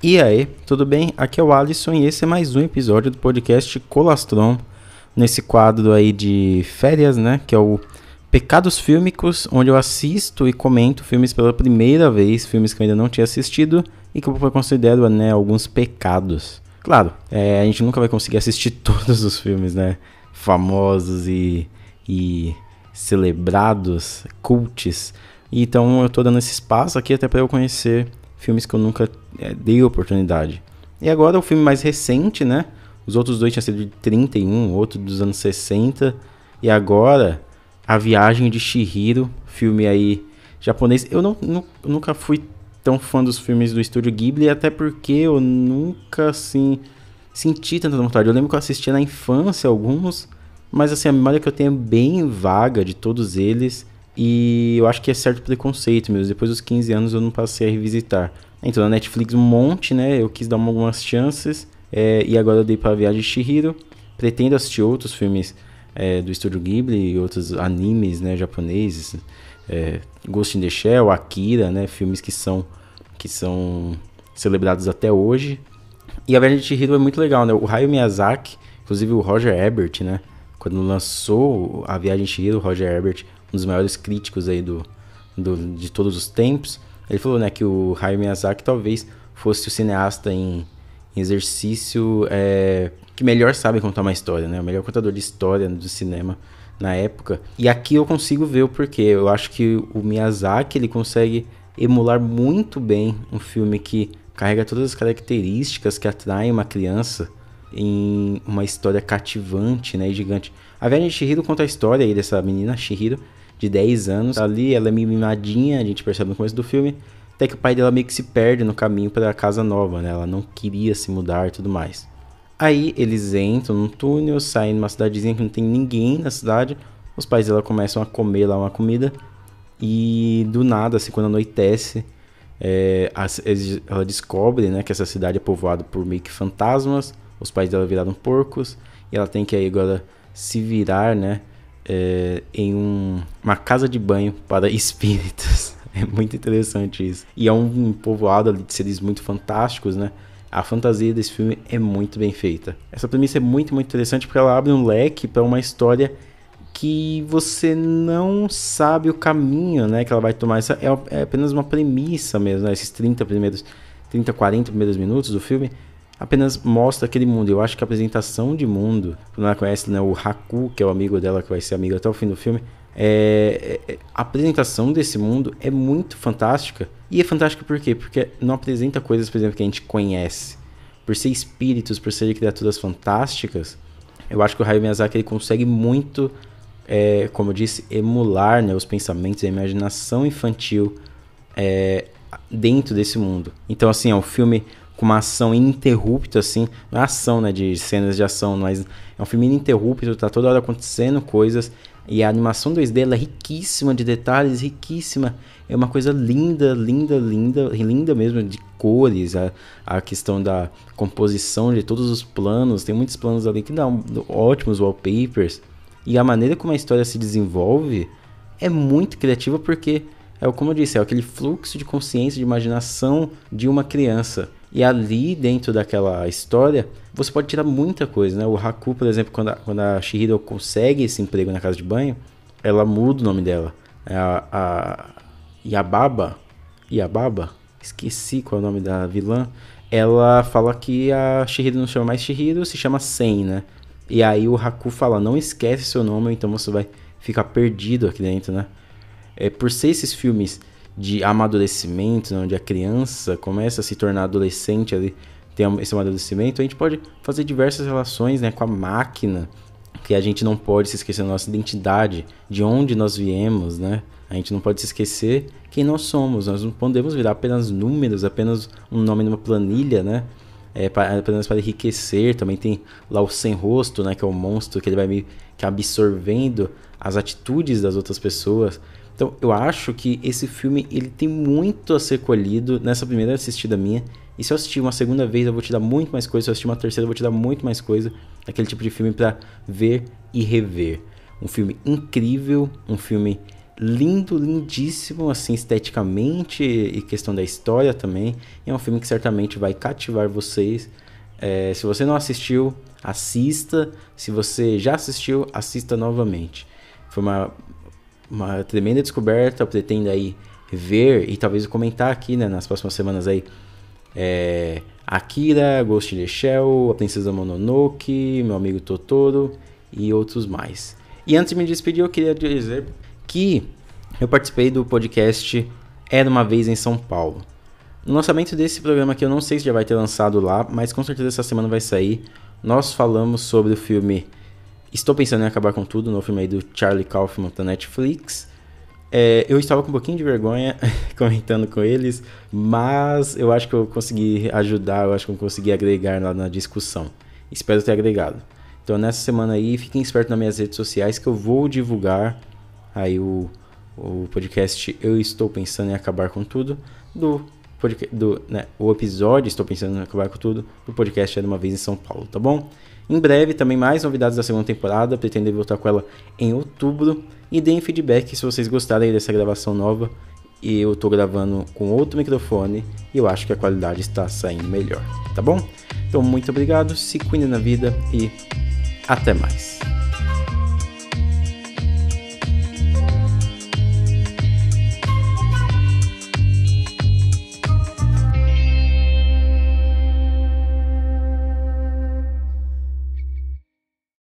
E aí, tudo bem? Aqui é o Alisson e esse é mais um episódio do podcast Colastron, nesse quadro aí de férias, né? Que é o Pecados Fílmicos, onde eu assisto e comento filmes pela primeira vez, filmes que eu ainda não tinha assistido e que eu considero, né, alguns pecados. Claro, é, a gente nunca vai conseguir assistir todos os filmes, né? Famosos e, e celebrados, cults. Então eu tô dando esse espaço aqui até para eu conhecer filmes que eu nunca é, dei oportunidade. E agora o filme mais recente, né? Os outros dois tinham sido de 31, outro dos anos 60. E agora, A Viagem de Shihiro, filme aí japonês. Eu não, não, nunca fui tão fã dos filmes do estúdio Ghibli, até porque eu nunca, assim, senti tanta vontade. Eu lembro que eu assistia na infância alguns, mas assim, a memória que eu tenho é bem vaga de todos eles. E eu acho que é certo preconceito mesmo. Depois dos 15 anos eu não passei a revisitar. Então na Netflix um monte, né? Eu quis dar algumas chances. É, e agora eu dei para a Viagem de Shihiro. Pretendo assistir outros filmes é, do Estúdio Ghibli e outros animes né, japoneses. É, Ghost in the Shell, Akira, né? Filmes que são, que são celebrados até hoje. E a Viagem de Shihiro é muito legal, né? O Hayao Miyazaki, inclusive o Roger Ebert, né? Quando lançou a Viagem de Shihiro, o Roger Ebert um dos maiores críticos aí do, do, de todos os tempos, ele falou né, que o Hayao Miyazaki talvez fosse o cineasta em, em exercício é, que melhor sabe contar uma história, né? O melhor contador de história do cinema na época. E aqui eu consigo ver o porquê. Eu acho que o Miyazaki ele consegue emular muito bem um filme que carrega todas as características que atraem uma criança em uma história cativante, né, e gigante. A de Shihiro conta a história aí dessa menina Shihiro de 10 anos. Ali ela é mimadinha, a gente percebe no começo do filme, até que o pai dela meio que se perde no caminho para a casa nova, né? Ela não queria se mudar e tudo mais. Aí eles entram num túnel, saem numa cidadezinha que não tem ninguém na cidade. Os pais dela começam a comer lá uma comida. E do nada, assim, quando anoitece, é, ela descobre né, que essa cidade é povoada por meio que fantasmas. Os pais dela viraram porcos. E ela tem que aí agora se virar, né? É, em um, uma casa de banho para espíritos. É muito interessante isso. E é um, povoado de seres muito fantásticos, né? A fantasia desse filme é muito bem feita. Essa premissa é muito, muito interessante porque ela abre um leque para uma história que você não sabe o caminho, né, que ela vai tomar. Essa é, é apenas uma premissa mesmo, né? Esses 30 primeiros 30, 40 primeiros minutos do filme apenas mostra aquele mundo. Eu acho que a apresentação de mundo, quando ela conhece né, o Haku, que é o amigo dela, que vai ser amigo até o fim do filme, é, é, a apresentação desse mundo é muito fantástica. E é fantástica por quê? Porque não apresenta coisas, por exemplo, que a gente conhece. Por ser espíritos, por ser criaturas fantásticas, eu acho que o Hayao Miyazaki ele consegue muito, é, como eu disse, emular né, os pensamentos, a imaginação infantil é, dentro desse mundo. Então, assim, é um filme com uma ação ininterrupta, assim, não é ação, né, de cenas de ação, mas é um filme ininterrupto, tá toda hora acontecendo coisas, e a animação 2D ela é riquíssima de detalhes, riquíssima, é uma coisa linda, linda, linda, linda mesmo, de cores, a, a questão da composição de todos os planos, tem muitos planos ali que dão ótimos wallpapers, e a maneira como a história se desenvolve é muito criativa porque é como eu disse, é aquele fluxo de consciência, de imaginação de uma criança. E ali, dentro daquela história, você pode tirar muita coisa, né? O Haku, por exemplo, quando a, quando a Shihiro consegue esse emprego na casa de banho, ela muda o nome dela. É a, a Yababa, Yababa, esqueci qual é o nome da vilã. Ela fala que a Shihiro não chama mais Shihiro, se chama Sen, né? E aí o Haku fala, não esquece seu nome, então você vai ficar perdido aqui dentro, né? É, por ser esses filmes de amadurecimento, né, onde a criança começa a se tornar adolescente ali, tem esse amadurecimento, a gente pode fazer diversas relações né, com a máquina, que a gente não pode se esquecer da nossa identidade, de onde nós viemos, né? A gente não pode se esquecer quem nós somos. Nós não podemos virar apenas números, apenas um nome numa planilha, né? É, para, apenas para enriquecer. Também tem lá o sem rosto, né? Que é o monstro que ele vai meio que absorvendo as atitudes das outras pessoas. Então, eu acho que esse filme ele tem muito a ser colhido nessa primeira assistida minha. E se eu assistir uma segunda vez, eu vou te dar muito mais coisa. Se eu assistir uma terceira, eu vou te dar muito mais coisa. Aquele tipo de filme para ver e rever. Um filme incrível, um filme lindo, lindíssimo, assim, esteticamente e questão da história também. é um filme que certamente vai cativar vocês. É, se você não assistiu, assista. Se você já assistiu, assista novamente. Foi uma, uma tremenda descoberta. Eu pretendo aí ver e talvez comentar aqui, né, nas próximas semanas aí. É, Akira, Ghost in the Shell, A Princesa Mononoke, Meu Amigo Totoro e outros mais. E antes de me despedir, eu queria dizer que eu participei do podcast Era uma Vez em São Paulo. No lançamento desse programa aqui, eu não sei se já vai ter lançado lá, mas com certeza essa semana vai sair. Nós falamos sobre o filme Estou Pensando em Acabar com Tudo, no filme aí do Charlie Kaufman da Netflix. É, eu estava com um pouquinho de vergonha comentando com eles, mas eu acho que eu consegui ajudar, eu acho que eu consegui agregar lá na discussão. Espero ter agregado. Então nessa semana aí, fiquem espertos nas minhas redes sociais que eu vou divulgar aí o, o podcast Eu Estou Pensando em Acabar com Tudo do do, né, o episódio Estou Pensando em Acabar com Tudo do podcast Era Uma Vez em São Paulo, tá bom? Em breve também mais novidades da segunda temporada, pretendo voltar com ela em outubro e deem feedback se vocês gostarem dessa gravação nova e eu tô gravando com outro microfone e eu acho que a qualidade está saindo melhor, tá bom? Então muito obrigado, se cuide na vida e até mais.